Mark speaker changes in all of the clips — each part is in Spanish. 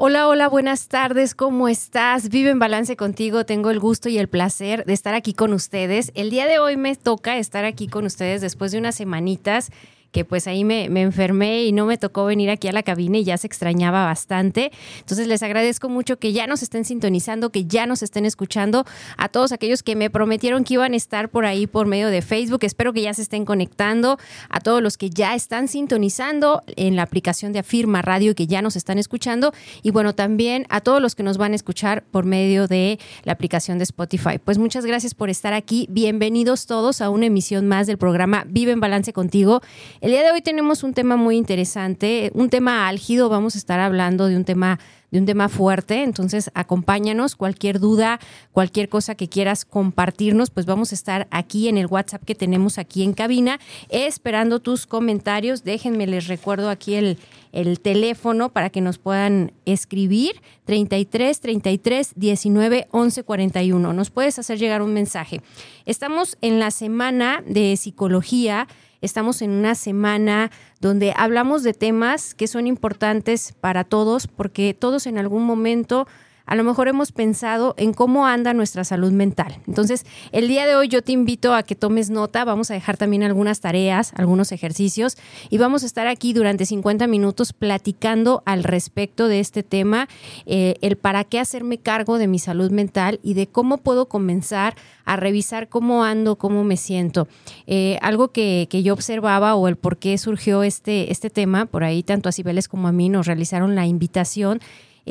Speaker 1: Hola, hola, buenas tardes, ¿cómo estás? Vive en balance contigo, tengo el gusto y el placer de estar aquí con ustedes. El día de hoy me toca estar aquí con ustedes después de unas semanitas que pues ahí me, enfermé y no me tocó venir aquí a la cabina y ya se extrañaba bastante. Entonces les agradezco mucho que ya nos estén sintonizando, que ya nos estén escuchando, a todos aquellos que me prometieron que iban a estar por ahí por medio de Facebook. Espero que ya se estén conectando, a todos los que ya están sintonizando en la aplicación de Afirma Radio que ya nos están escuchando. Y bueno, también a todos los que nos van a escuchar por medio de la aplicación de Spotify. Pues muchas gracias por estar aquí. Bienvenidos todos a una emisión más del programa Vive en Balance contigo. El día de hoy tenemos un tema muy interesante, un tema álgido, vamos a estar hablando de un tema de un tema fuerte, entonces acompáñanos, cualquier duda, cualquier cosa que quieras compartirnos, pues vamos a estar aquí en el WhatsApp que tenemos aquí en cabina, esperando tus comentarios. Déjenme, les recuerdo aquí el, el teléfono para que nos puedan escribir 33 33 19 11 41. Nos puedes hacer llegar un mensaje. Estamos en la semana de psicología Estamos en una semana donde hablamos de temas que son importantes para todos porque todos en algún momento a lo mejor hemos pensado en cómo anda nuestra salud mental. Entonces, el día de hoy yo te invito a que tomes nota, vamos a dejar también algunas tareas, algunos ejercicios y vamos a estar aquí durante 50 minutos platicando al respecto de este tema, eh, el para qué hacerme cargo de mi salud mental y de cómo puedo comenzar a revisar cómo ando, cómo me siento. Eh, algo que, que, yo observaba o el por qué surgió este, este tema, por ahí tanto a Cibeles como a mí nos realizaron la invitación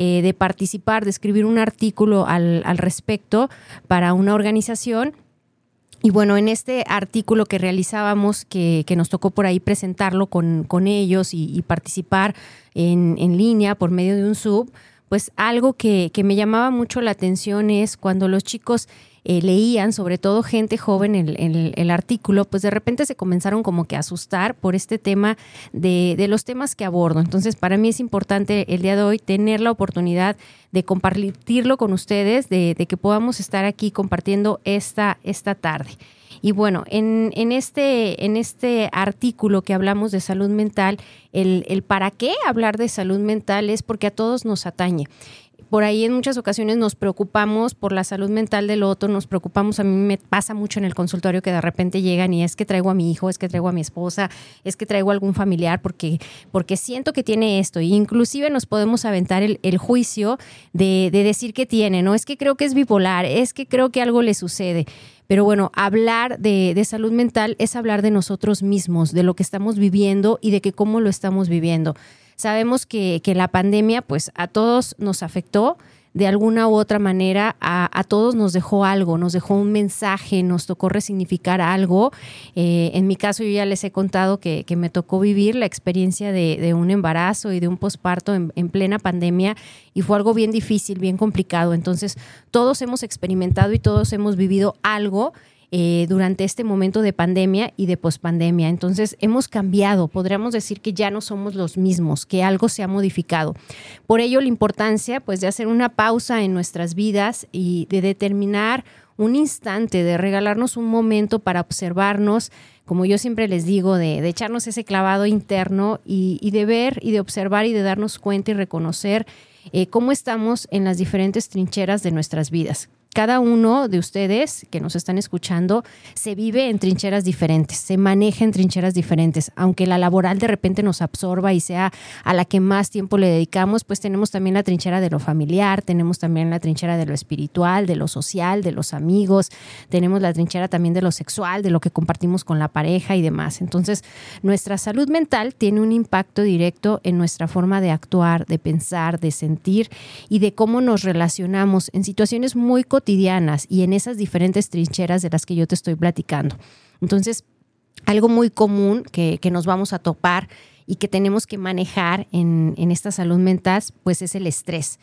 Speaker 1: eh, de participar, de escribir un artículo al, respecto para una organización. Y bueno, en este artículo que realizábamos, que, nos tocó por ahí presentarlo con, ellos y, participar en, en, línea por medio de un sub, pues algo que, que me llamaba mucho la atención es cuando los chicos eh, leían, sobre todo gente joven, el, el, artículo, pues de repente se comenzaron como que a asustar por este tema de, de, los temas que abordo. Entonces, para mí es importante el día de hoy tener la oportunidad de compartirlo con ustedes, de, de que podamos estar aquí compartiendo esta, esta tarde. Y bueno, en, en, este, en este artículo que hablamos de salud mental, el, el para qué hablar de salud mental es porque a todos nos atañe por ahí en muchas ocasiones nos preocupamos por la salud mental del otro, nos preocupamos, a mí me pasa mucho en el consultorio que de repente llegan y es que traigo a mi hijo, es que traigo a mi esposa, es que traigo a algún familiar porque, porque siento que tiene esto. E inclusive nos podemos aventar el, juicio de, decir que tiene, ¿no? Es que creo que es bipolar, es que creo que algo le sucede. Pero bueno, hablar de, de, salud mental es hablar de nosotros mismos, de lo que estamos viviendo y de que cómo lo estamos viviendo. Sabemos que, la pandemia pues a todos nos afectó de alguna u otra manera a, todos nos dejó algo, nos dejó un mensaje, nos tocó resignificar algo. Eh, en mi caso yo ya les he contado que, me tocó vivir la experiencia de, un embarazo y de un posparto en, en, plena pandemia y fue algo bien difícil, bien complicado. Entonces todos hemos experimentado y todos hemos vivido algo eh, durante este momento de pandemia y de pospandemia. Entonces hemos cambiado, podríamos decir que ya no somos los mismos, que algo se ha modificado. Por ello la importancia pues de hacer una pausa en nuestras vidas y de determinar un instante, de regalarnos un momento para observarnos, como yo siempre les digo, de, echarnos ese clavado interno y, de ver y de observar y de darnos cuenta y reconocer eh, cómo estamos en las diferentes trincheras de nuestras vidas cada uno de ustedes que nos están escuchando se vive en trincheras diferentes, se maneja en trincheras diferentes. Aunque la laboral de repente nos absorba y sea a la que más tiempo le dedicamos, pues tenemos también la trinchera de lo familiar, tenemos también la trinchera de lo espiritual, de lo social, de los amigos, tenemos la trinchera también de lo sexual, de lo que compartimos con la pareja y demás. Entonces, nuestra salud mental tiene un impacto directo en nuestra forma de actuar, de pensar, de sentir y de cómo nos relacionamos en situaciones muy cotidianas cotidianas y en esas diferentes trincheras de las que yo te estoy platicando. Entonces, algo muy común que, que nos vamos a topar y que tenemos que manejar en, esta salud mental, pues es el estrés.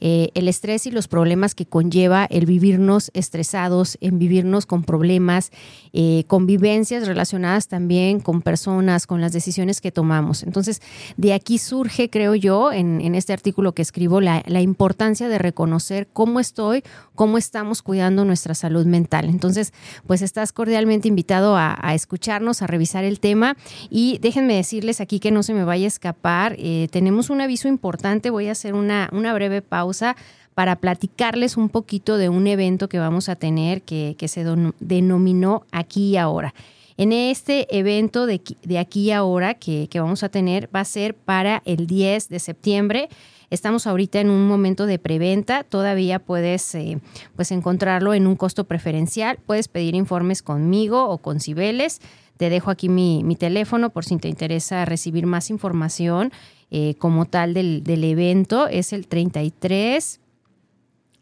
Speaker 1: Eh, el estrés y los problemas que conlleva el vivirnos estresados, en vivirnos con problemas, eh, convivencias relacionadas también con personas, con las decisiones que tomamos. Entonces, de aquí surge, creo yo, en, este artículo que escribo, la, importancia de reconocer cómo estoy, cómo estamos cuidando nuestra salud mental. Entonces, pues estás cordialmente invitado a, a escucharnos, a revisar el tema y déjenme decirles aquí que no se me vaya a escapar. Eh, tenemos un aviso importante, voy a hacer una, una breve pausa para platicarles un poquito de un evento que vamos a tener que, se denominó Aquí y Ahora. En este evento de, aquí y ahora que, vamos a tener va a ser para el 10 de septiembre. Estamos ahorita en un momento de preventa, todavía puedes eh, pues encontrarlo en un costo preferencial, puedes pedir informes conmigo o con Cibeles. Te dejo aquí mi, teléfono por si te interesa recibir más información eh, como tal del, evento. Es el 33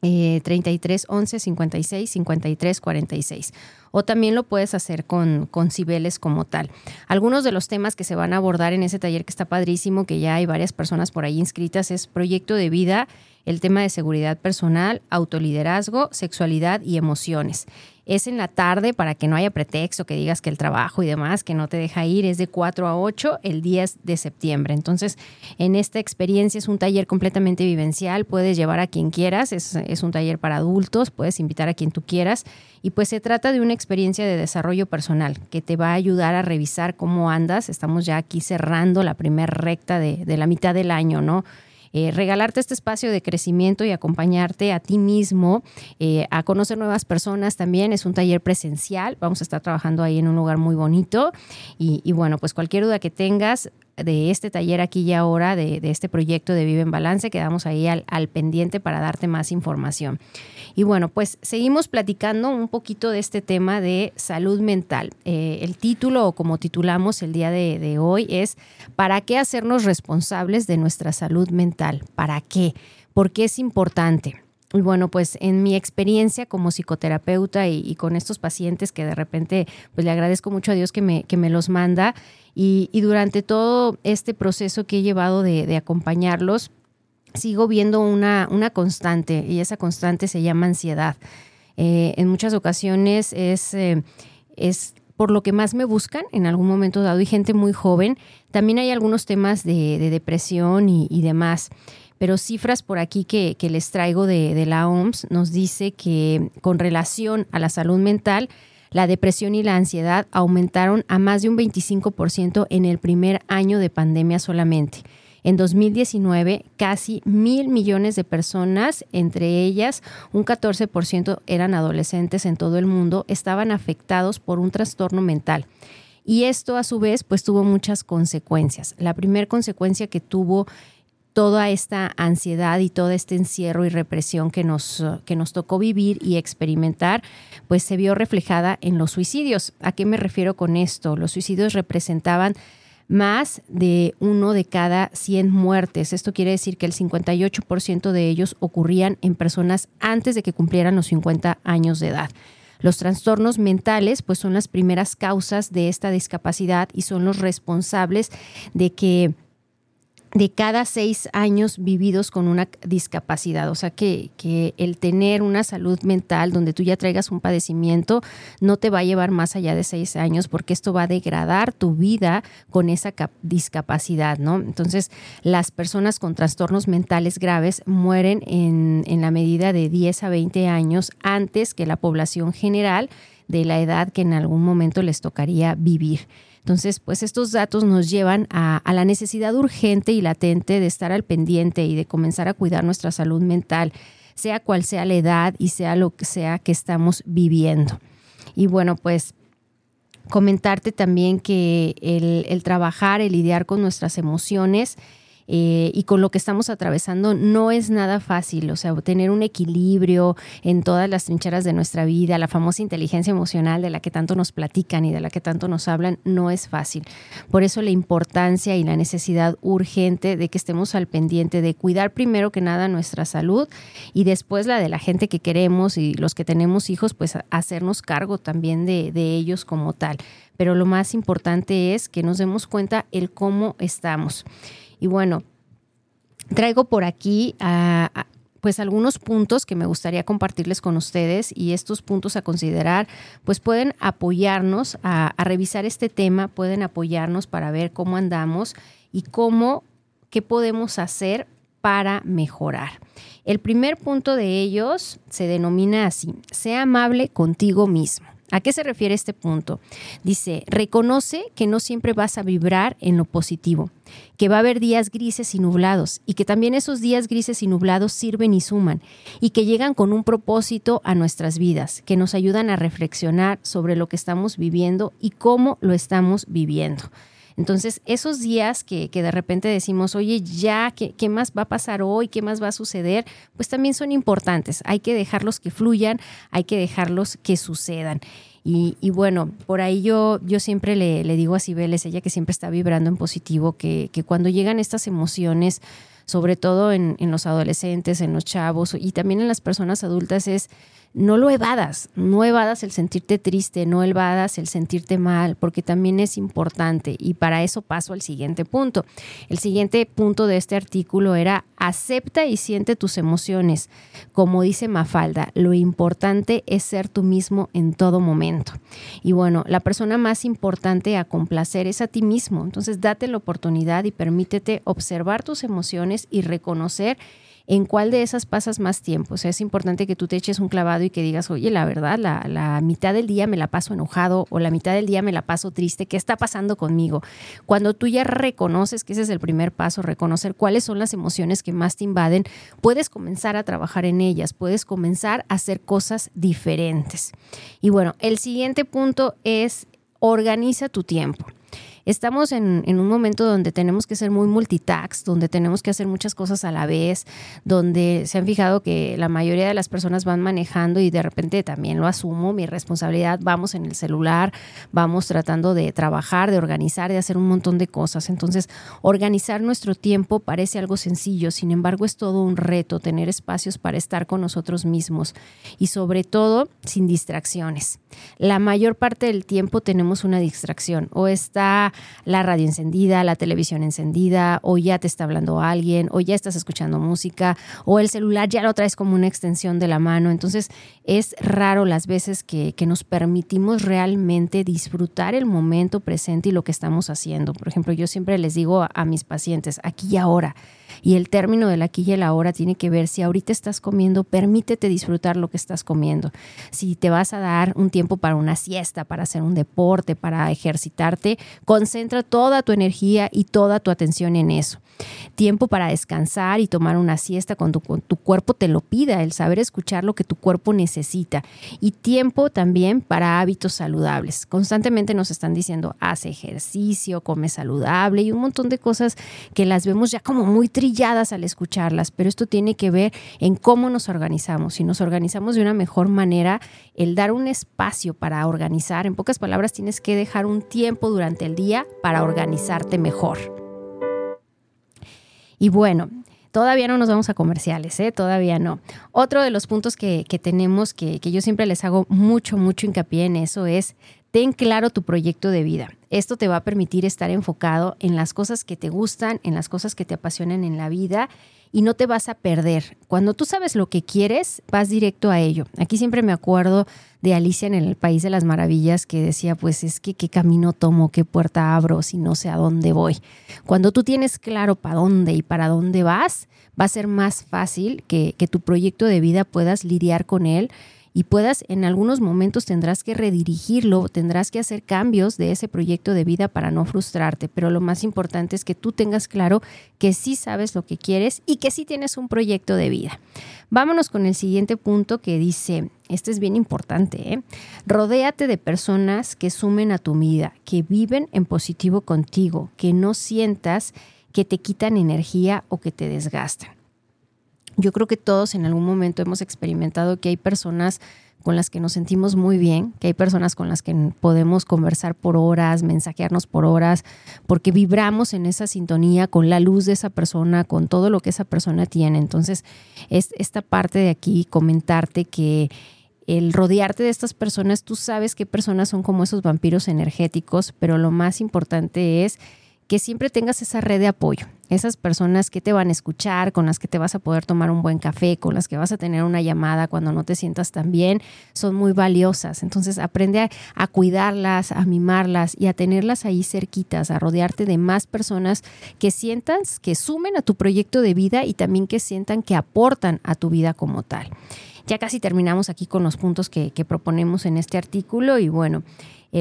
Speaker 1: 33 11 56 53 46 o también lo puedes hacer con, con Cibeles como tal. Algunos de los temas que se van a abordar en ese taller que está padrísimo, que ya hay varias personas por ahí inscritas, es proyecto de vida, el tema de seguridad personal, autoliderazgo, sexualidad y emociones es en la tarde para que no haya pretexto que digas que el trabajo y demás, que no te deja ir, es de 4 a 8 el 10 de septiembre. Entonces, en esta experiencia es un taller completamente vivencial, puedes llevar a quien quieras, es, es un taller para adultos, puedes invitar a quien tú quieras y pues se trata de una experiencia de desarrollo personal que te va a ayudar a revisar cómo andas. Estamos ya aquí cerrando la primera recta de, de la mitad del año, ¿no? Eh, regalarte este espacio de crecimiento y acompañarte a ti mismo, eh, a conocer nuevas personas también. Es un taller presencial, vamos a estar trabajando ahí en un lugar muy bonito. Y, y bueno, pues cualquier duda que tengas, de este taller aquí y ahora, de, este proyecto de Vive en Balance, quedamos ahí al, pendiente para darte más información. Y bueno, pues seguimos platicando un poquito de este tema de salud mental. Eh, el título, o como titulamos el día de, de hoy, es ¿Para qué hacernos responsables de nuestra salud mental? ¿Para qué? ¿Por qué es importante? Y bueno, pues en mi experiencia como psicoterapeuta y, con estos pacientes que de repente, pues le agradezco mucho a Dios que me, que me los manda y, durante todo este proceso que he llevado de, acompañarlos, sigo viendo una, una, constante y esa constante se llama ansiedad. Eh, en muchas ocasiones es, eh, es por lo que más me buscan en algún momento dado y gente muy joven. También hay algunos temas de, depresión y, y demás pero cifras por aquí que, les traigo de, la OMS nos dice que con relación a la salud mental, la depresión y la ansiedad aumentaron a más de un 25% en el primer año de pandemia solamente. En 2019, casi mil millones de personas, entre ellas un 14% eran adolescentes en todo el mundo, estaban afectados por un trastorno mental. Y esto a su vez pues tuvo muchas consecuencias. La primera consecuencia que tuvo toda esta ansiedad y todo este encierro y represión que nos, que nos tocó vivir y experimentar, pues se vio reflejada en los suicidios. ¿A qué me refiero con esto? Los suicidios representaban más de uno de cada 100 muertes. Esto quiere decir que el 58% de ellos ocurrían en personas antes de que cumplieran los 50 años de edad. Los trastornos mentales pues son las primeras causas de esta discapacidad y son los responsables de que de cada seis años vividos con una discapacidad. O sea que, que, el tener una salud mental donde tú ya traigas un padecimiento no te va a llevar más allá de seis años porque esto va a degradar tu vida con esa discapacidad, ¿no? Entonces, las personas con trastornos mentales graves mueren en, en la medida de 10 a 20 años antes que la población general de la edad que en algún momento les tocaría vivir. Entonces, pues estos datos nos llevan a, la necesidad urgente y latente de estar al pendiente y de comenzar a cuidar nuestra salud mental, sea cual sea la edad y sea lo que sea que estamos viviendo. Y bueno, pues comentarte también que el, el trabajar, el lidiar con nuestras emociones, eh, y con lo que estamos atravesando no es nada fácil, o sea, tener un equilibrio en todas las trincheras de nuestra vida, la famosa inteligencia emocional de la que tanto nos platican y de la que tanto nos hablan, no es fácil. Por eso la importancia y la necesidad urgente de que estemos al pendiente de cuidar primero que nada nuestra salud y después la de la gente que queremos y los que tenemos hijos, pues hacernos cargo también de, de ellos como tal pero lo más importante es que nos demos cuenta el cómo estamos. Y bueno, traigo por aquí a, pues algunos puntos que me gustaría compartirles con ustedes y estos puntos a considerar pues pueden apoyarnos a, a, revisar este tema, pueden apoyarnos para ver cómo andamos y cómo, qué podemos hacer para mejorar. El primer punto de ellos se denomina así, sea amable contigo mismo. ¿A qué se refiere este punto? Dice, reconoce que no siempre vas a vibrar en lo positivo, que va a haber días grises y nublados y que también esos días grises y nublados sirven y suman y que llegan con un propósito a nuestras vidas, que nos ayudan a reflexionar sobre lo que estamos viviendo y cómo lo estamos viviendo. Entonces, esos días que, de repente decimos, oye, ya, ¿qué, ¿qué, más va a pasar hoy? ¿Qué más va a suceder? Pues también son importantes. Hay que dejarlos que fluyan, hay que dejarlos que sucedan. Y, bueno, por ahí yo, yo siempre le, le digo a Cibeles, ella que siempre está vibrando en positivo, que, que cuando llegan estas emociones, sobre todo en, en, los adolescentes, en los chavos y también en las personas adultas, es no lo evadas, no evadas el sentirte triste, no evadas el sentirte mal, porque también es importante. Y para eso paso al siguiente punto. El siguiente punto de este artículo era acepta y siente tus emociones. Como dice Mafalda, lo importante es ser tú mismo en todo momento. Y bueno, la persona más importante a complacer es a ti mismo. Entonces date la oportunidad y permítete observar tus emociones y reconocer en cuál de esas pasas más tiempo. O sea, es importante que tú te eches un clavado y que digas, oye, la verdad, la, mitad del día me la paso enojado o la mitad del día me la paso triste. ¿Qué está pasando conmigo? Cuando tú ya reconoces que ese es el primer paso, reconocer cuáles son las emociones que más te invaden, puedes comenzar a trabajar en ellas, puedes comenzar a hacer cosas diferentes. Y bueno, el siguiente punto es organiza tu tiempo. Estamos en, un momento donde tenemos que ser muy multitask, donde tenemos que hacer muchas cosas a la vez, donde se han fijado que la mayoría de las personas van manejando y de repente también lo asumo, mi responsabilidad, vamos en el celular, vamos tratando de trabajar, de organizar, de hacer un montón de cosas. Entonces, organizar nuestro tiempo parece algo sencillo, sin embargo es todo un reto tener espacios para estar con nosotros mismos y sobre todo sin distracciones. La mayor parte del tiempo tenemos una distracción o está la radio encendida, la televisión encendida, o ya te está hablando alguien, o ya estás escuchando música, o el celular ya lo traes como una extensión de la mano. Entonces es raro las veces que, nos permitimos realmente disfrutar el momento presente y lo que estamos haciendo. Por ejemplo, yo siempre les digo a mis pacientes, aquí y ahora y el término del aquí y el ahora tiene que ver si ahorita estás comiendo, permítete disfrutar lo que estás comiendo. Si te vas a dar un tiempo para una siesta, para hacer un deporte, para ejercitarte, concentra toda tu energía y toda tu atención en eso. Tiempo para descansar y tomar una siesta cuando tu cuerpo te lo pida, el saber escuchar lo que tu cuerpo necesita. Y tiempo también para hábitos saludables. Constantemente nos están diciendo, haz ejercicio, come saludable y un montón de cosas que las vemos ya como muy trilladas al escucharlas, pero esto tiene que ver en cómo nos organizamos. Si nos organizamos de una mejor manera, el dar un espacio para organizar, en pocas palabras, tienes que dejar un tiempo durante el día para organizarte mejor. Y bueno, todavía no nos vamos a comerciales, ¿eh? todavía no. Otro de los puntos que, tenemos, que, que yo siempre les hago mucho, mucho hincapié en eso, es ten claro tu proyecto de vida. Esto te va a permitir estar enfocado en las cosas que te gustan, en las cosas que te apasionan en la vida y no te vas a perder. Cuando tú sabes lo que quieres, vas directo a ello. Aquí siempre me acuerdo de Alicia en el País de las Maravillas que decía, pues es que qué camino tomo, qué puerta abro si no sé a dónde voy. Cuando tú tienes claro para dónde y para dónde vas, va a ser más fácil que, que tu proyecto de vida puedas lidiar con él y puedas, en algunos momentos tendrás que redirigirlo, tendrás que hacer cambios de ese proyecto de vida para no frustrarte, pero lo más importante es que tú tengas claro que sí sabes lo que quieres y que sí tienes un proyecto de vida. Vámonos con el siguiente punto que dice, este es bien importante, ¿eh? rodéate de personas que sumen a tu vida, que viven en positivo contigo, que no sientas que te quitan energía o que te desgastan. Yo creo que todos en algún momento hemos experimentado que hay personas con las que nos sentimos muy bien, que hay personas con las que podemos conversar por horas, mensajearnos por horas, porque vibramos en esa sintonía con la luz de esa persona, con todo lo que esa persona tiene. Entonces, es esta parte de aquí comentarte que el rodearte de estas personas, tú sabes qué personas son como esos vampiros energéticos, pero lo más importante es que siempre tengas esa red de apoyo, esas personas que te van a escuchar, con las que te vas a poder tomar un buen café, con las que vas a tener una llamada cuando no te sientas tan bien, son muy valiosas. Entonces aprende a, cuidarlas, a mimarlas y a tenerlas ahí cerquitas, a rodearte de más personas que sientas, que sumen a tu proyecto de vida y también que sientan que aportan a tu vida como tal. Ya casi terminamos aquí con los puntos que, que proponemos en este artículo y bueno,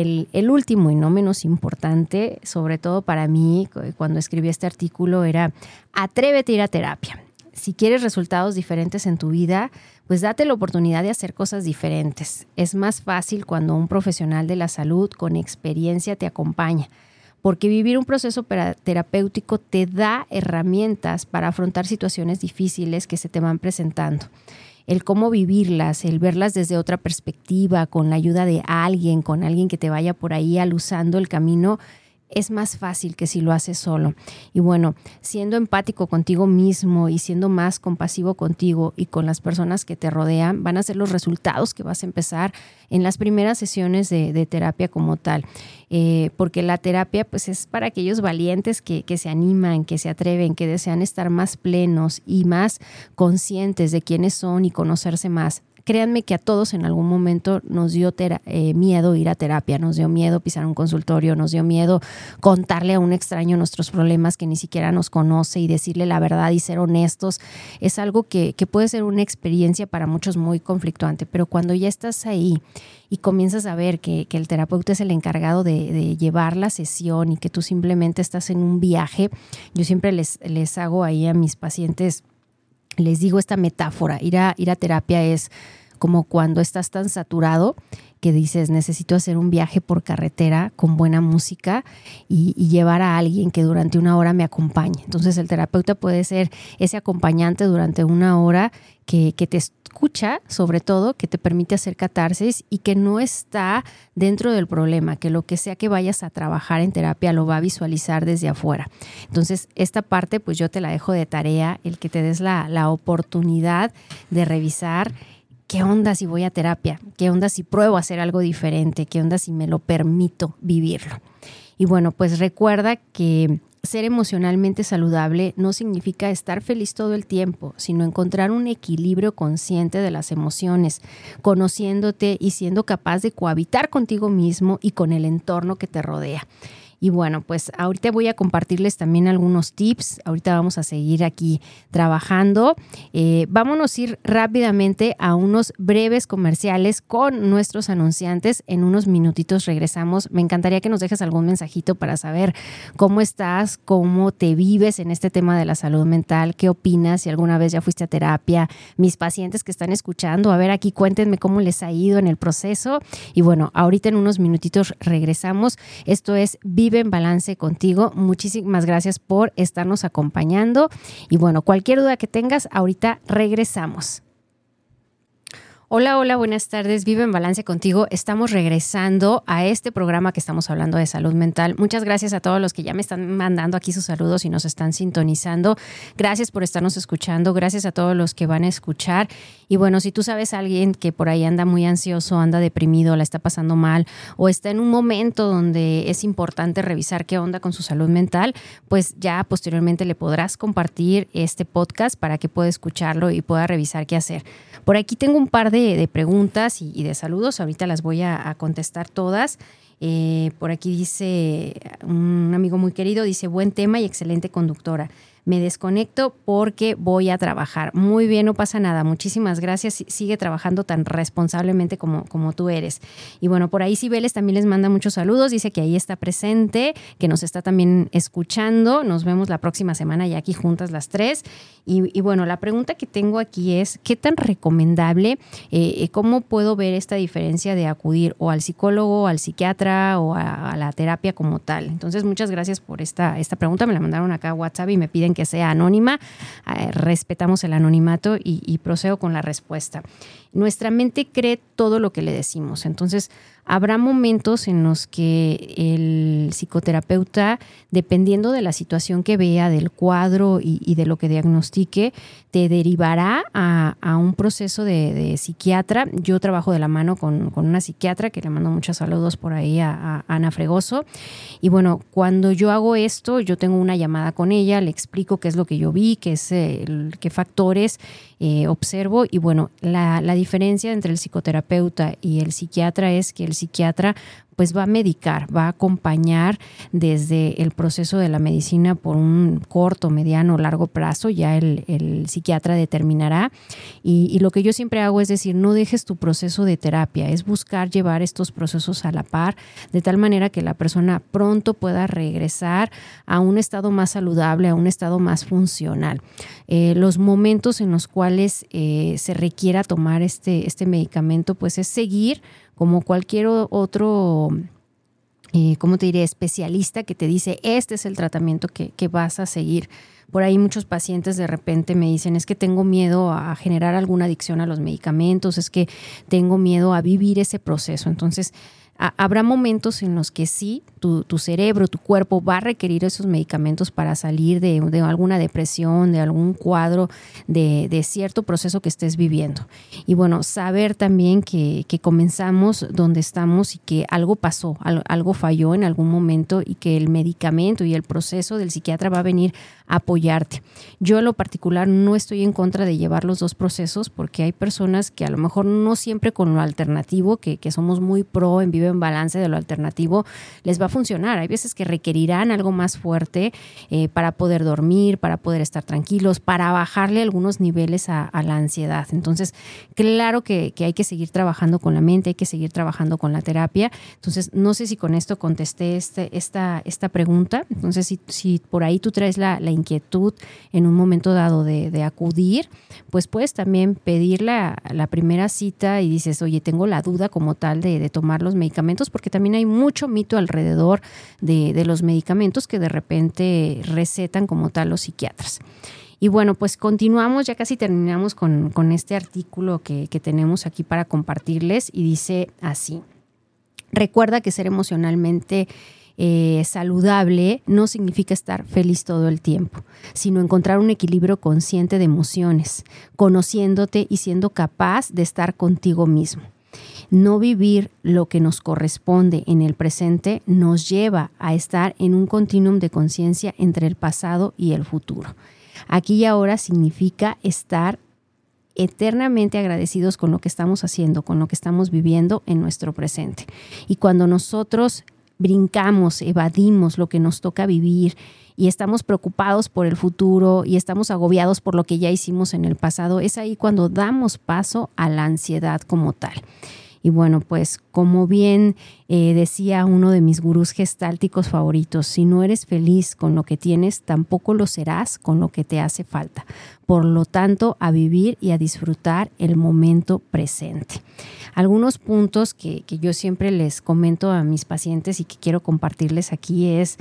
Speaker 1: el, último y no menos importante, sobre todo para mí cuando escribí este artículo, era atrévete a ir a terapia. Si quieres resultados diferentes en tu vida, pues date la oportunidad de hacer cosas diferentes. Es más fácil cuando un profesional de la salud con experiencia te acompaña, porque vivir un proceso terapéutico te da herramientas para afrontar situaciones difíciles que se te van presentando el cómo vivirlas, el verlas desde otra perspectiva, con la ayuda de alguien, con alguien que te vaya por ahí alusando el camino, es más fácil que si lo haces solo. Y bueno, siendo empático contigo mismo y siendo más compasivo contigo y con las personas que te rodean, van a ser los resultados que vas a empezar en las primeras sesiones de, terapia como tal. Eh, porque la terapia pues es para aquellos valientes que, que se animan, que se atreven, que desean estar más plenos y más conscientes de quiénes son y conocerse más créanme que a todos en algún momento nos dio eh, miedo ir a terapia, nos dio miedo pisar un consultorio, nos dio miedo contarle a un extraño nuestros problemas que ni siquiera nos conoce y decirle la verdad y ser honestos. Es algo que, puede ser una experiencia para muchos muy conflictuante, pero cuando ya estás ahí y comienzas a ver que, el terapeuta es el encargado de, llevar la sesión y que tú simplemente estás en un viaje, yo siempre les, les hago ahí a mis pacientes les digo esta metáfora, ir a, ir a terapia es como cuando estás tan saturado que dices, necesito hacer un viaje por carretera con buena música y, llevar a alguien que durante una hora me acompañe. Entonces el terapeuta puede ser ese acompañante durante una hora que, que te escucha, sobre todo, que te permite hacer catarsis y que no está dentro del problema, que lo que sea que vayas a trabajar en terapia lo va a visualizar desde afuera. Entonces, esta parte, pues yo te la dejo de tarea, el que te des la, la oportunidad de revisar ¿qué onda si voy a terapia? ¿Qué onda si pruebo a hacer algo diferente? ¿Qué onda si me lo permito vivirlo? Y bueno, pues recuerda que ser emocionalmente saludable no significa estar feliz todo el tiempo, sino encontrar un equilibrio consciente de las emociones, conociéndote y siendo capaz de cohabitar contigo mismo y con el entorno que te rodea. Y bueno, pues ahorita voy a compartirles también algunos tips. Ahorita vamos a seguir aquí trabajando. Eh, vámonos a ir rápidamente a unos breves comerciales con nuestros anunciantes. En unos minutitos regresamos. Me encantaría que nos dejes algún mensajito para saber cómo estás, cómo te vives en este tema de la salud mental, qué opinas, si alguna vez ya fuiste a terapia, mis pacientes que están escuchando, a ver aquí cuéntenme cómo les ha ido en el proceso. Y bueno, ahorita en unos minutitos regresamos. Esto es Vive en Balance contigo. Muchísimas gracias por estarnos acompañando. Y bueno, cualquier duda que tengas, ahorita regresamos. Hola, hola, buenas tardes. Vive en Balance contigo. Estamos regresando a este programa que estamos hablando de salud mental. Muchas gracias a todos los que ya me están mandando aquí sus saludos y nos están sintonizando. Gracias por estarnos escuchando. Gracias a todos los que van a escuchar. Y bueno, si tú sabes a alguien que por ahí anda muy ansioso, anda deprimido, la está pasando mal o está en un momento donde es importante revisar qué onda con su salud mental, pues ya posteriormente le podrás compartir este podcast para que pueda escucharlo y pueda revisar qué hacer. Por aquí tengo un par de de, preguntas y, de saludos. Ahorita las voy a, contestar todas. Eh, por aquí dice un amigo muy querido, dice buen tema y excelente conductora me desconecto porque voy a trabajar. Muy bien, no pasa nada. Muchísimas gracias. Sigue trabajando tan responsablemente como, como tú eres. Y bueno, por ahí Cibeles también les manda muchos saludos. Dice que ahí está presente, que nos está también escuchando. Nos vemos la próxima semana ya aquí juntas las tres. Y, bueno, la pregunta que tengo aquí es, ¿qué tan recomendable, eh, eh, cómo puedo ver esta diferencia de acudir o al psicólogo, al psiquiatra o a, la terapia como tal? Entonces, muchas gracias por esta, esta pregunta. Me la mandaron acá a WhatsApp y me piden que sea anónima. Eh, respetamos el anonimato y, procedo con la respuesta. Nuestra mente cree todo lo que le decimos. Entonces, Habrá momentos en los que el psicoterapeuta, dependiendo de la situación que vea, del cuadro y, de lo que diagnostique, te derivará a, un proceso de, psiquiatra. Yo trabajo de la mano con, una psiquiatra que le mando muchos saludos por ahí a, Ana Fregoso. Y bueno, cuando yo hago esto, yo tengo una llamada con ella, le explico qué es lo que yo vi, qué, es qué factores eh, observo. Y bueno, la, la diferencia entre el psicoterapeuta y el psiquiatra es que el psiquiatra pues va a medicar, va a acompañar desde el proceso de la medicina por un corto, mediano, largo plazo, ya el, psiquiatra determinará. Y, lo que yo siempre hago es decir, no dejes tu proceso de terapia, es buscar llevar estos procesos a la par, de tal manera que la persona pronto pueda regresar a un estado más saludable, a un estado más funcional. Eh, los momentos en los cuales eh, se requiera tomar este, este medicamento, pues es seguir como cualquier otro, eh, ¿cómo te diré?, especialista que te dice, este es el tratamiento que, que vas a seguir. Por ahí muchos pacientes de repente me dicen, es que tengo miedo a generar alguna adicción a los medicamentos, es que tengo miedo a vivir ese proceso. Entonces, habrá momentos en los que sí, tu, cerebro, tu cuerpo va a requerir esos medicamentos para salir de, alguna depresión, de algún cuadro, de, cierto proceso que estés viviendo. Y bueno, saber también que, comenzamos donde estamos y que algo pasó, algo falló en algún momento y que el medicamento y el proceso del psiquiatra va a venir a apoyarte. Yo en lo particular no estoy en contra de llevar los dos procesos porque hay personas que a lo mejor no siempre con lo alternativo, que, que somos muy pro en En Balance de lo alternativo, les va a funcionar. Hay veces que requerirán algo más fuerte eh, para poder dormir, para poder estar tranquilos, para bajarle algunos niveles a, la ansiedad. Entonces, claro que, hay que seguir trabajando con la mente, hay que seguir trabajando con la terapia. Entonces, no sé si con esto contesté este, esta, esta pregunta. Entonces, si, si por ahí tú traes la, inquietud en un momento dado de, acudir, pues puedes también pedir la, primera cita y dices, oye, tengo la duda como tal de, de tomar los medicamentos, porque también hay mucho mito alrededor de, los medicamentos que de repente recetan como tal los psiquiatras. Y bueno, pues continuamos, ya casi terminamos con, este artículo que, tenemos aquí para compartirles y dice así, recuerda que ser emocionalmente eh, saludable no significa estar feliz todo el tiempo, sino encontrar un equilibrio consciente de emociones, conociéndote y siendo capaz de estar contigo mismo. No vivir lo que nos corresponde en el presente nos lleva a estar en un continuum de conciencia entre el pasado y el futuro. Aquí y ahora significa estar eternamente agradecidos con lo que estamos haciendo, con lo que estamos viviendo en nuestro presente. Y cuando nosotros brincamos, evadimos lo que nos toca vivir y estamos preocupados por el futuro y estamos agobiados por lo que ya hicimos en el pasado, es ahí cuando damos paso a la ansiedad como tal. Y bueno, pues como bien eh, decía uno de mis gurús gestálticos favoritos, si no eres feliz con lo que tienes, tampoco lo serás con lo que te hace falta. Por lo tanto, a vivir y a disfrutar el momento presente. Algunos puntos que, que yo siempre les comento a mis pacientes y que quiero compartirles aquí es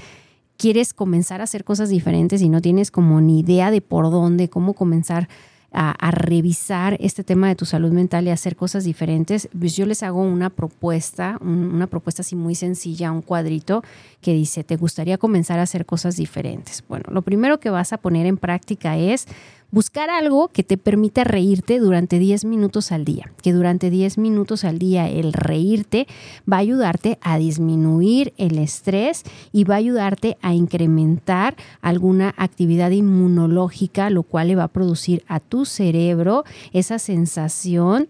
Speaker 1: quieres comenzar a hacer cosas diferentes y no tienes como ni idea de por dónde, cómo comenzar a, revisar este tema de tu salud mental y hacer cosas diferentes, pues yo les hago una propuesta, una propuesta así muy sencilla, un cuadrito que dice, ¿te gustaría comenzar a hacer cosas diferentes? Bueno, lo primero que vas a poner en práctica es buscar algo que te permita reírte durante 10 minutos al día, que durante 10 minutos al día el reírte va a ayudarte a disminuir el estrés y va a ayudarte a incrementar alguna actividad inmunológica, lo cual le va a producir a tu cerebro esa sensación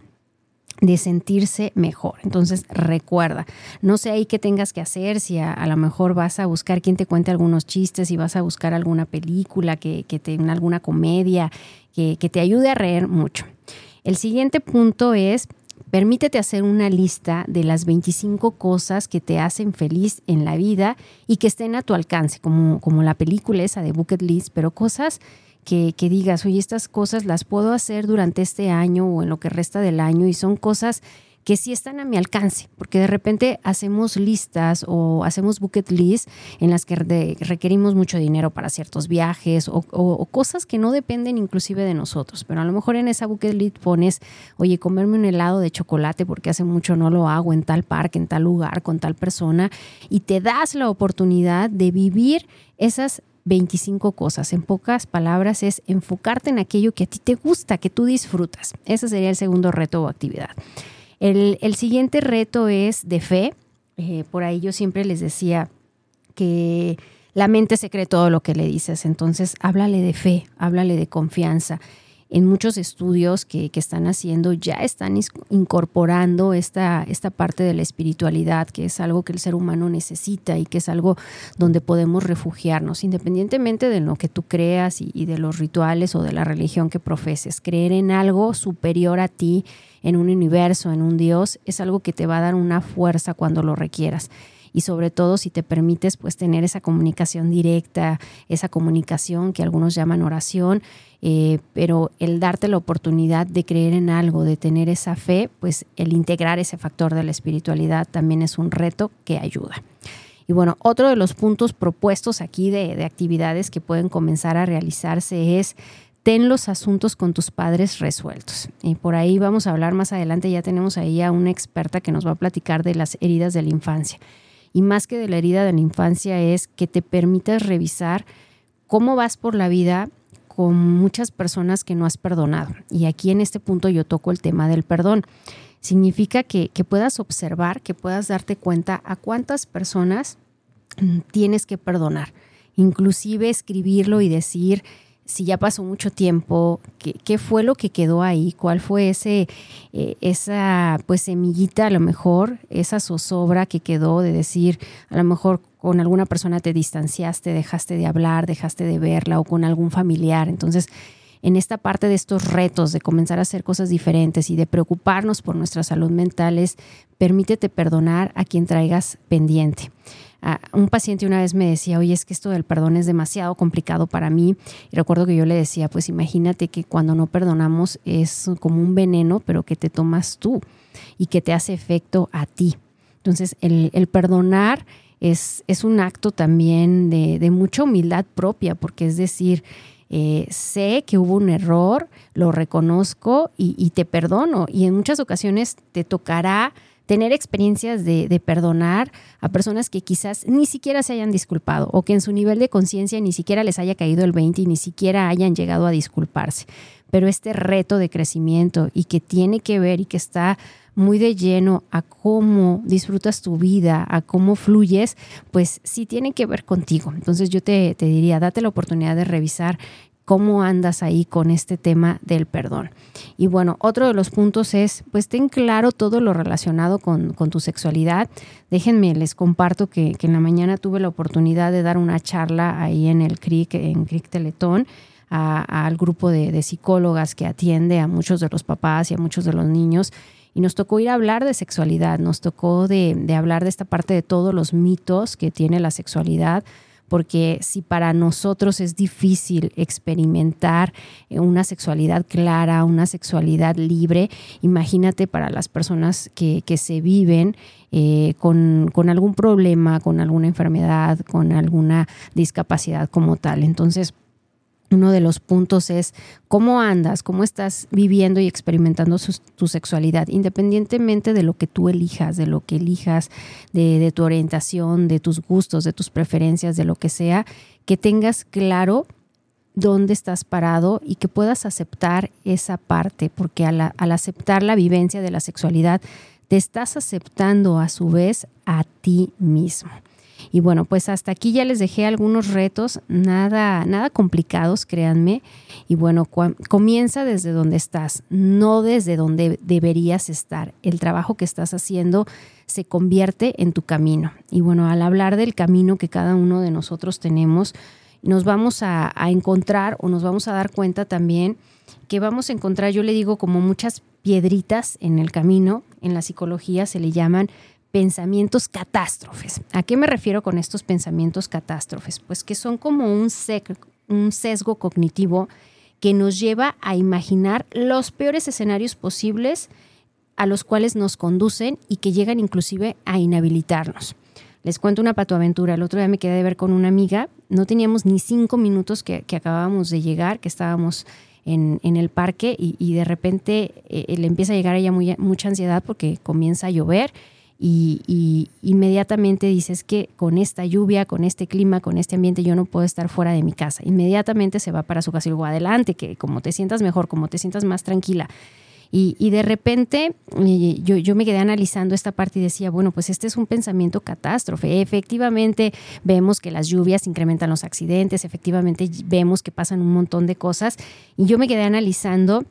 Speaker 1: de sentirse mejor. Entonces, recuerda, no sé ahí qué tengas que hacer, si a, lo mejor vas a buscar quien te cuente algunos chistes, si vas a buscar alguna película, que, que tenga alguna comedia, que, que te ayude a reír mucho. El siguiente punto es, permítete hacer una lista de las 25 cosas que te hacen feliz en la vida y que estén a tu alcance, como, como la película esa de Bucket List, pero cosas que, digas, oye, estas cosas las puedo hacer durante este año o en lo que resta del año y son cosas que sí están a mi alcance, porque de repente hacemos listas o hacemos bucket list en las que requerimos mucho dinero para ciertos viajes o, o, cosas que no dependen inclusive de nosotros, pero a lo mejor en esa bucket list pones, oye, comerme un helado de chocolate porque hace mucho no lo hago en tal parque, en tal lugar, con tal persona, y te das la oportunidad de vivir esas 25 cosas. En pocas palabras es enfocarte en aquello que a ti te gusta, que tú disfrutas. Ese sería el segundo reto o actividad. El, siguiente reto es de fe. Eh, por ahí yo siempre les decía que la mente se cree todo lo que le dices. Entonces, háblale de fe, háblale de confianza en muchos estudios que, están haciendo ya están incorporando esta, esta parte de la espiritualidad, que es algo que el ser humano necesita y que es algo donde podemos refugiarnos, independientemente de lo que tú creas y, y de los rituales o de la religión que profeses. Creer en algo superior a ti, en un universo, en un Dios, es algo que te va a dar una fuerza cuando lo requieras y sobre todo si te permites pues tener esa comunicación directa, esa comunicación que algunos llaman oración, eh, pero el darte la oportunidad de creer en algo, de tener esa fe, pues el integrar ese factor de la espiritualidad también es un reto que ayuda. Y bueno, otro de los puntos propuestos aquí de, de actividades que pueden comenzar a realizarse es ten los asuntos con tus padres resueltos. Y por ahí vamos a hablar más adelante, ya tenemos ahí a una experta que nos va a platicar de las heridas de la infancia y más que de la herida de la infancia es que te permitas revisar cómo vas por la vida con muchas personas que no has perdonado. Y aquí en este punto yo toco el tema del perdón. Significa que, que puedas observar, que puedas darte cuenta a cuántas personas mm, tienes que perdonar. Inclusive escribirlo y decir, si ya pasó mucho tiempo, ¿qué, fue lo que quedó ahí? ¿Cuál fue ese, eh, esa pues semillita a lo mejor, esa zozobra que quedó de decir, a lo mejor con alguna persona te distanciaste, dejaste de hablar, dejaste de verla o con algún familiar? Entonces, en esta parte de estos retos de comenzar a hacer cosas diferentes y de preocuparnos por nuestra salud mental es permítete perdonar a quien traigas pendiente un paciente una vez me decía, oye, es que esto del perdón es demasiado complicado para mí. Y recuerdo que yo le decía, pues imagínate que cuando no perdonamos es como un veneno, pero que te tomas tú y que te hace efecto a ti. Entonces, el, perdonar es, es, un acto también de, mucha humildad propia, porque es decir, eh, sé que hubo un error, lo reconozco y, y te perdono. Y en muchas ocasiones te tocará tener experiencias de, perdonar a personas que quizás ni siquiera se hayan disculpado o que en su nivel de conciencia ni siquiera les haya caído el 20 y ni siquiera hayan llegado a disculparse. Pero este reto de crecimiento y que tiene que ver y que está muy de lleno a cómo disfrutas tu vida, a cómo fluyes, pues sí tiene que ver contigo. Entonces yo te, te diría, date la oportunidad de revisar cómo andas ahí con este tema del perdón. Y bueno, otro de los puntos es, pues ten claro todo lo relacionado con, tu sexualidad. Déjenme, les comparto que, en la mañana tuve la oportunidad de dar una charla ahí en el CRIC, en CRIC Teletón, al grupo de, psicólogas que atiende a muchos de los papás y a muchos de los niños. Y nos tocó ir a hablar de sexualidad, nos tocó de, hablar de esta parte de todos los mitos que tiene la sexualidad, porque si para nosotros es difícil experimentar eh, una sexualidad clara, una sexualidad libre, imagínate para las personas que, se viven eh, con, con, algún problema, con alguna enfermedad, con alguna discapacidad como tal. Entonces, uno de los puntos es cómo andas, cómo estás viviendo y experimentando tu sexualidad, independientemente de lo que tú elijas, de lo que elijas, de, tu orientación, de tus gustos, de tus preferencias, de lo que sea, que tengas claro dónde estás parado y que puedas aceptar esa parte, porque al aceptar la vivencia de la sexualidad, te estás aceptando a su vez a ti mismo. Y bueno, pues hasta aquí ya les dejé algunos retos, nada, nada complicados, créanme. Y bueno, comienza desde donde estás, no desde donde deberías estar. El trabajo que estás haciendo se convierte en tu camino. Y bueno, al hablar del camino que cada uno de nosotros tenemos, nos vamos a, a encontrar o nos vamos a dar cuenta también que vamos a encontrar, yo le digo como muchas piedritas en el camino, en la psicología se le llaman pensamientos catástrofes. ¿A qué me refiero con estos pensamientos catástrofes? Pues que son como un, sesgo cognitivo que nos lleva a imaginar los peores escenarios posibles a los cuales nos conducen y que llegan inclusive a inhabilitarnos. Les cuento una patoaventura. El otro día me quedé de ver con una amiga. No teníamos ni cinco minutos que, acabábamos de llegar, que estábamos en, el parque y, de repente eh, le empieza a llegar a ella mucha ansiedad porque comienza a llover y, inmediatamente dices que con esta lluvia, con este clima, con este ambiente, yo no puedo estar fuera de mi casa. Inmediatamente se va para su casa y digo, adelante, que como te sientas mejor, como te sientas más tranquila. Y, de repente yo, yo, me quedé analizando esta parte y decía, bueno, pues este es un pensamiento catástrofe. Efectivamente vemos que las lluvias incrementan los accidentes, efectivamente vemos que pasan un montón de cosas. Y yo me quedé analizando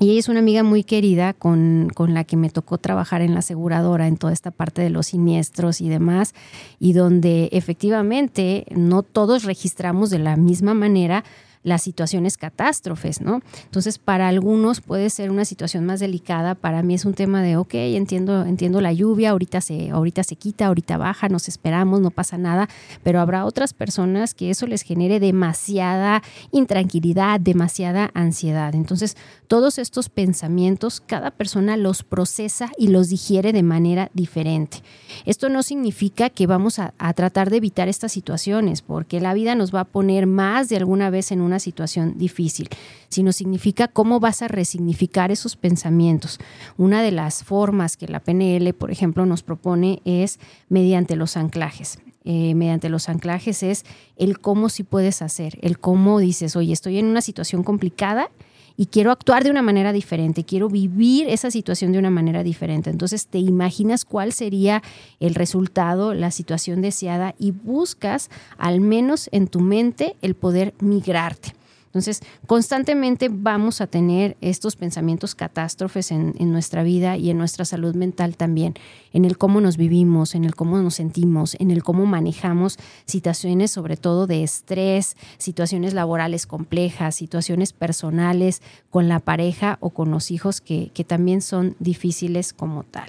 Speaker 1: y ella es una amiga muy querida con, con, la que me tocó trabajar en la aseguradora, en toda esta parte de los siniestros y demás, y donde efectivamente no todos registramos de la misma manera las situaciones catástrofes, ¿no? Entonces, para algunos puede ser una situación más delicada, para mí es un tema de, ok, entiendo, entiendo la lluvia, ahorita se, ahorita se quita, ahorita baja, nos esperamos, no pasa nada, pero habrá otras personas que eso les genere demasiada intranquilidad, demasiada ansiedad. Entonces, todos estos pensamientos, cada persona los procesa y los digiere de manera diferente. Esto no significa que vamos a, a tratar de evitar estas situaciones, porque la vida nos va a poner más de alguna vez en una situación difícil, sino significa cómo vas a resignificar esos pensamientos. Una de las formas que la PNL, por ejemplo, nos propone es mediante los anclajes. Eh, mediante los anclajes es el cómo si puedes hacer, el cómo dices, oye, estoy en una situación complicada y quiero actuar de una manera diferente, quiero vivir esa situación de una manera diferente. Entonces te imaginas cuál sería el resultado, la situación deseada y buscas al menos en tu mente el poder migrarte. Entonces, constantemente vamos a tener estos pensamientos catástrofes en, nuestra vida y en nuestra salud mental también, en el cómo nos vivimos, en el cómo nos sentimos, en el cómo manejamos situaciones sobre todo de estrés, situaciones laborales complejas, situaciones personales con la pareja o con los hijos que, también son difíciles como tal.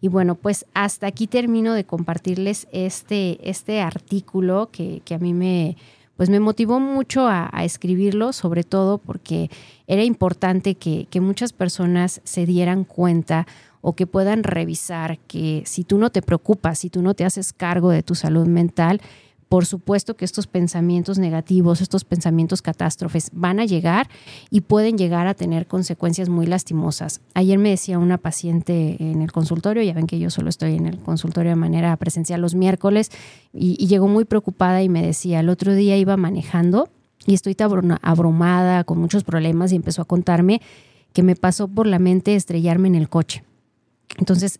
Speaker 1: Y bueno, pues hasta aquí termino de compartirles este, este artículo que, que a mí me, pues me motivó mucho a, escribirlo, sobre todo porque era importante que, que muchas personas se dieran cuenta o que puedan revisar que si tú no te preocupas, si tú no te haces cargo de tu salud mental, por supuesto que estos pensamientos negativos, estos pensamientos catástrofes van a llegar y pueden llegar a tener consecuencias muy lastimosas. Ayer me decía una paciente en el consultorio, ya ven que yo solo estoy en el consultorio de manera presencial los miércoles, y, llegó muy preocupada y me decía, el otro día iba manejando y estoy abrumada, con muchos problemas, y empezó a contarme que me pasó por la mente estrellarme en el coche. Entonces,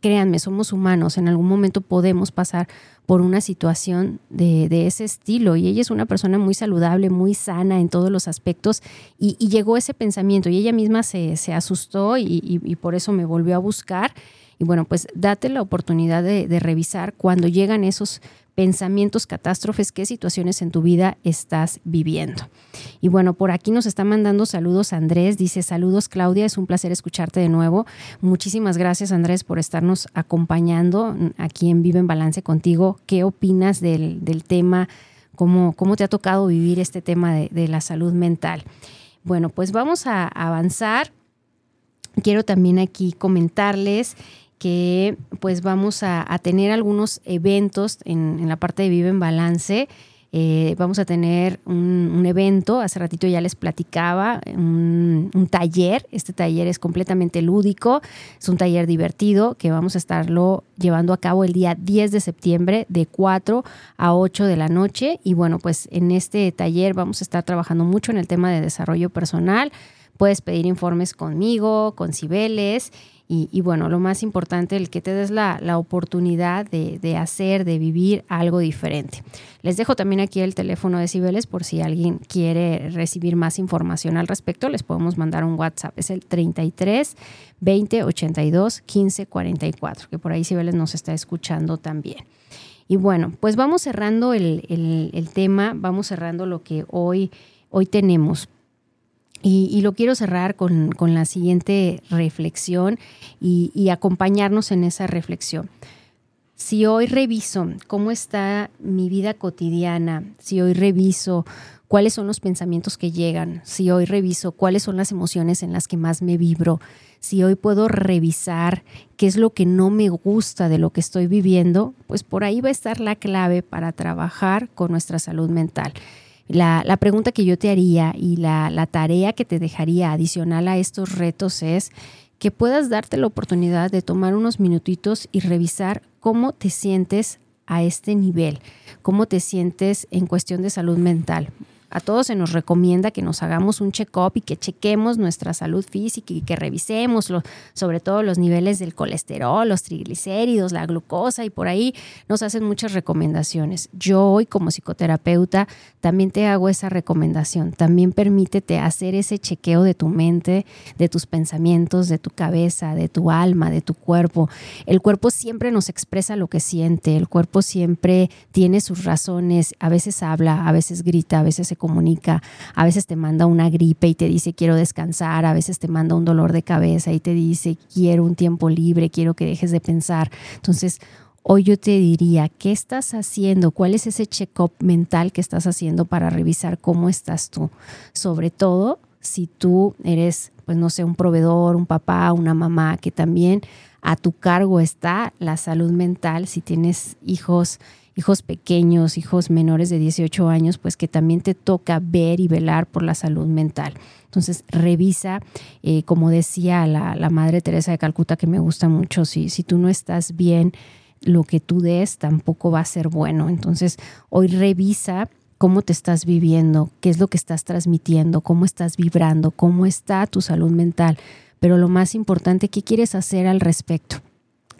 Speaker 1: créanme, somos humanos, en algún momento podemos pasar por una situación de, ese estilo y ella es una persona muy saludable, muy sana en todos los aspectos y, llegó ese pensamiento y ella misma se, asustó y, por eso me volvió a buscar. Y bueno, pues date la oportunidad de, de revisar cuando llegan esos pensamientos, catástrofes, qué situaciones en tu vida estás viviendo. Y bueno, por aquí nos está mandando saludos Andrés, dice saludos Claudia, es un placer escucharte de nuevo. Muchísimas gracias Andrés por estarnos acompañando aquí en Vive en Balance contigo. ¿Qué opinas del, tema? ¿Cómo, ¿Cómo, te ha tocado vivir este tema de, de la salud mental? Bueno, pues vamos a avanzar. Quiero también aquí comentarles que pues vamos a, tener algunos eventos en, la parte de Vive en Balance. Eh, vamos a tener un, evento, hace ratito ya les platicaba, un, taller. Este taller es completamente lúdico, es un taller divertido que vamos a estarlo llevando a cabo el día 10 de septiembre de 4 a 8 de la noche. Y bueno, pues en este taller vamos a estar trabajando mucho en el tema de desarrollo personal. Puedes pedir informes conmigo, con Cibeles y, bueno, lo más importante, el que te des la, oportunidad de, hacer, de vivir algo diferente. Les dejo también aquí el teléfono de Cibeles por si alguien quiere recibir más información al respecto, les podemos mandar un WhatsApp. Es el 33 20 82 15 44, que por ahí Cibeles nos está escuchando también. Y bueno, pues vamos cerrando el, el tema, vamos cerrando lo que hoy, hoy tenemos. Y, lo quiero cerrar con, la siguiente reflexión y, acompañarnos en esa reflexión. Si hoy reviso cómo está mi vida cotidiana, si hoy reviso cuáles son los pensamientos que llegan, si hoy reviso cuáles son las emociones en las que más me vibro, si hoy puedo revisar qué es lo que no me gusta de lo que estoy viviendo, pues por ahí va a estar la clave para trabajar con nuestra salud mental. La, pregunta que yo te haría y la, la tarea que te dejaría adicional a estos retos es que puedas darte la oportunidad de tomar unos minutitos y revisar cómo te sientes a este nivel, cómo te sientes en cuestión de salud mental. A todos se nos recomienda que nos hagamos un check-up y que chequemos nuestra salud física y que revisemos sobre todo los niveles del colesterol, los triglicéridos, la glucosa y por ahí nos hacen muchas recomendaciones. Yo hoy como psicoterapeuta también te hago esa recomendación. También permítete hacer ese chequeo de tu mente, de tus pensamientos, de tu cabeza, de tu alma, de tu cuerpo. El cuerpo siempre nos expresa lo que siente, el cuerpo siempre tiene sus razones, a veces habla, a veces grita, a veces se comunica, a veces te manda una gripe y te dice quiero descansar, a veces te manda un dolor de cabeza y te dice quiero un tiempo libre, quiero que dejes de pensar. Entonces, hoy yo te diría, ¿qué estás haciendo? ¿Cuál es ese check-up mental que estás haciendo para revisar cómo estás tú? Sobre todo si tú eres, pues no sé, un proveedor, un papá, una mamá, que también a tu cargo está la salud mental, si tienes hijos hijos pequeños, hijos menores de 18 años, pues que también te toca ver y velar por la salud mental. Entonces, revisa, eh, como decía la, Madre Teresa de Calcuta, que me gusta mucho, si, si tú no estás bien, lo que tú des tampoco va a ser bueno. Entonces, hoy revisa cómo te estás viviendo, qué es lo que estás transmitiendo, cómo estás vibrando, cómo está tu salud mental. Pero lo más importante, ¿qué quieres hacer al respecto?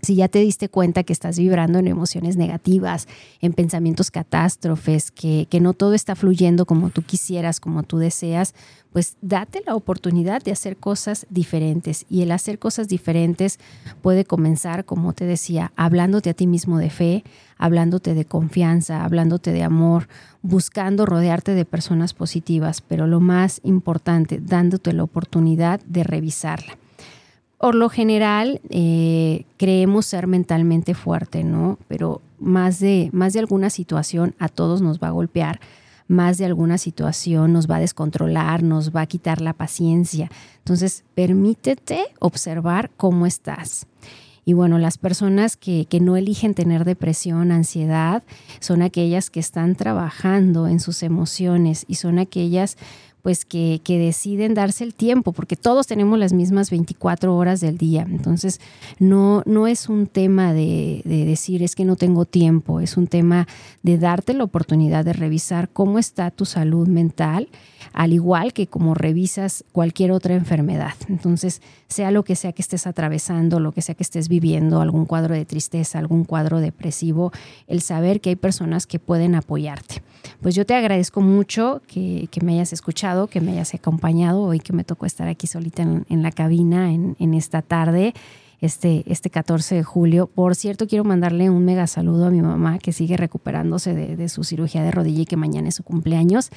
Speaker 1: Si ya te diste cuenta que estás vibrando en emociones negativas, en pensamientos catástrofes, que, que, no todo está fluyendo como tú quisieras, como tú deseas, pues date la oportunidad de hacer cosas diferentes. Y el hacer cosas diferentes puede comenzar, como te decía, hablándote a ti mismo de fe, hablándote de confianza, hablándote de amor, buscando rodearte de personas positivas, pero lo más importante, dándote la oportunidad de revisarla por lo general eh, creemos ser mentalmente fuerte, ¿no? Pero más de, más de alguna situación a todos nos va a golpear, más de alguna situación nos va a descontrolar, nos va a quitar la paciencia. Entonces, permítete observar cómo estás. Y bueno, las personas que, que, no eligen tener depresión, ansiedad, son aquellas que están trabajando en sus emociones y son aquellas pues que, deciden darse el tiempo, porque todos tenemos las mismas 24 horas del día. Entonces, no, no es un tema de, de, decir es que no tengo tiempo, es un tema de darte la oportunidad de revisar cómo está tu salud mental, al igual que como revisas cualquier otra enfermedad. Entonces, sea lo que sea que estés atravesando, lo que sea que estés viviendo, algún cuadro de tristeza, algún cuadro depresivo, el saber que hay personas que pueden apoyarte. Pues yo te agradezco mucho que, me hayas escuchado, que me hayas acompañado hoy que me tocó estar aquí solita en, la cabina en, en esta tarde este, este 14 de julio. Por cierto, quiero mandarle un mega saludo a mi mamá que sigue recuperándose de, su cirugía de rodilla y que mañana es su cumpleaños.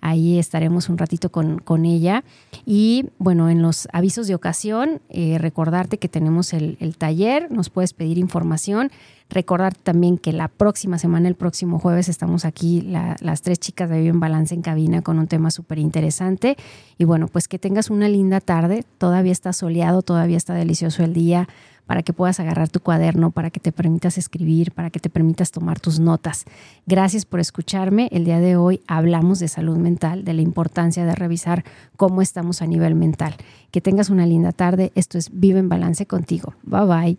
Speaker 1: Ahí estaremos un ratito con, con ella. Y bueno, en los avisos de ocasión, eh, recordarte que tenemos el, el taller, nos puedes pedir información. Recordar también que la próxima semana, el próximo jueves, estamos aquí las tres chicas de Vive en Balance en cabina con un tema súper interesante. Y bueno, pues que tengas una linda tarde. Todavía está soleado, todavía está delicioso el día para que puedas agarrar tu cuaderno, para que te permitas escribir, para que te permitas tomar tus notas. Gracias por escucharme. El día de hoy hablamos de salud mental, de la importancia de revisar cómo estamos a nivel mental. Que tengas una linda tarde. Esto es Vive en Balance contigo. Bye bye.